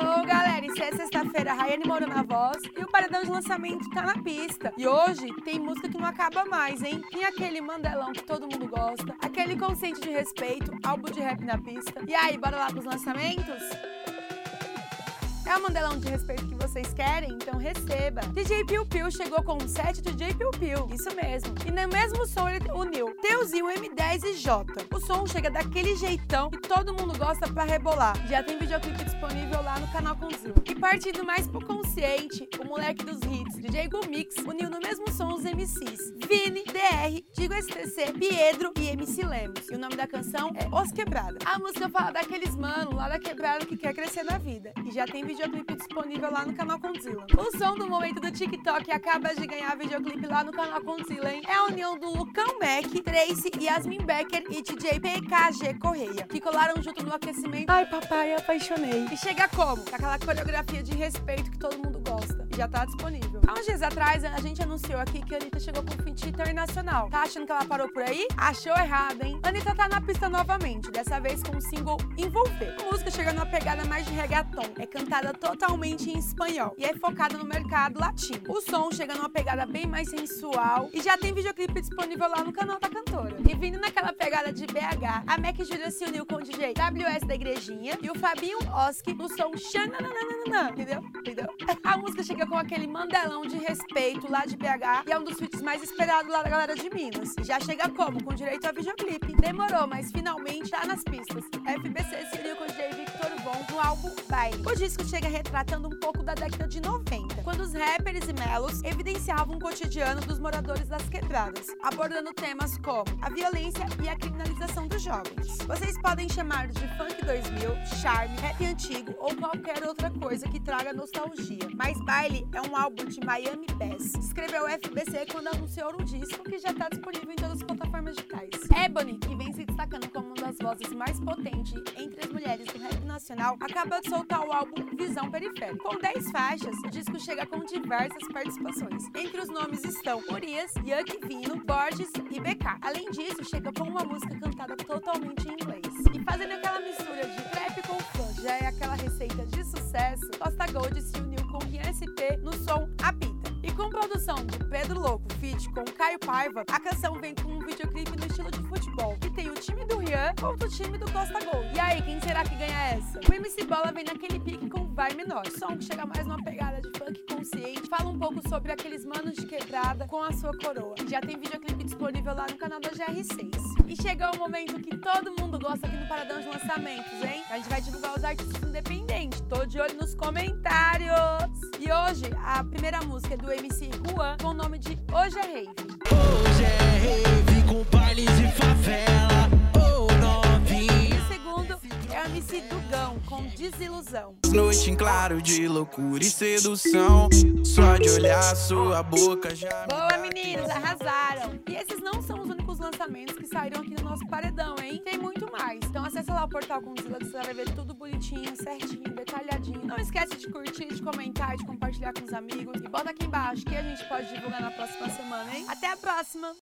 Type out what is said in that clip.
Alô, galera, isso é sexta-feira, Rayane Moura na voz e o paredão de lançamento tá na pista. E hoje tem música que não acaba mais, hein? Tem aquele mandelão que todo mundo gosta, aquele consciente de respeito, álbum de rap na pista. E aí, bora lá pros lançamentos? É o mandelão de respeito que vocês querem? Então receba. DJ Piu Piu chegou com um set DJ Piu Piu, isso mesmo. E no mesmo som ele uniu Teuzinho, M10 e Jota. O som chega daquele jeitão que todo mundo gosta pra rebolar. Já tem videoclipe disponível lá no canal Conzil. E partindo mais pro consciente, o moleque dos hits, DJ Gumix, uniu no mesmo som os MCs Vini, DR, Digo STC, Piedro e MC Lemos. E o nome da canção é Os Quebrada. A música fala daqueles mano lá da quebrada que quer crescer na vida. E já tem videoclipe disponível lá no canal Condzilla. O som do momento do TikTok acaba de ganhar videoclipe lá no canal Condzilla, hein? É a união do Lucão Mac, Tracy, Yasmin Becker e DJ PKG Correia, que colaram junto no aquecimento. Ai, papai, apaixonei. E chega como? Com aquela coreografia de respeito que todo mundo gosta. Já tá disponível. Há uns dias atrás, a gente anunciou aqui que a Anitta chegou com um feat internacional. Tá achando que ela parou por aí? Achou errado, hein? A Anitta tá na pista novamente, dessa vez com o single Envolver. A música chega numa pegada mais de reggaeton. É cantada totalmente em espanhol e é focada no mercado latino. O som chega numa pegada bem mais sensual e já tem videoclipe disponível lá no canal da cantora. E vindo naquela pegada de BH, a Mac Júlia se uniu com o DJ WS da Igrejinha e o Fabinho Oski no som Xanananana. Entendeu? Entendeu? A música chega com aquele mandelão de respeito lá de BH e é um dos feats mais esperados lá da galera de Minas. Já chega como? Com direito a videoclipe. Demorou, mas finalmente tá nas pistas. FBC se O disco chega retratando um pouco da década de 90, quando os rappers e melos evidenciavam o cotidiano dos moradores das quebradas, abordando temas como a violência e a criminalização dos jovens. Vocês podem chamar de funk 2000, charme, rap antigo ou qualquer outra coisa que traga nostalgia. Mas Baile é um álbum de Miami Bass. Escreveu o FBC quando anunciou o disco que já está disponível em todas as plataformas digitais. Ebony, vozes mais potentes entre as mulheres do rap nacional, acaba de soltar o álbum Visão Periférica. Com 10 faixas, o disco chega com diversas participações. Entre os nomes estão Urias, Yuck Vino, Borges e BK. Além disso, chega com uma música cantada totalmente em inglês. E fazendo aquela mistura de trap com funk, já é aquela receita de sucesso, Costa Gold se com Caio Paiva, a canção vem com um videoclipe no estilo de futebol, que tem o time do Rian contra o time do Costa Gold. E aí, quem será que ganha essa? O MC Bola vem naquele pique com vai menor, som que chega mais numa pegada de funk consciente, fala um pouco sobre aqueles manos de quebrada com a sua coroa. Já tem videoclipe disponível lá no canal da GR6. E chegou o momento que todo mundo gosta aqui no Paradão de Lançamentos, hein? A gente vai divulgar os artistas independentes. Tô de olho nos comentários. E hoje, a primeira música é do MC Juan com o nome de Hoje é Rave. Hoje é rave com bailes de favela. Oh, novinha. E o segundo é o MC Dugão com Desilusão. Noite em claro de loucura e sedução. Só de olhar sua boca já. Boa, meninos, arrasaram! E esses não são os únicos lançamentos que saíram aqui no nosso paredão, hein? Tem muito mais. Lá o portal Condzilla que você vai ver tudo bonitinho, certinho, detalhadinho. Não esquece de curtir, de comentar, de compartilhar com os amigos. E bota aqui embaixo que a gente pode divulgar na próxima semana, hein? Até a próxima!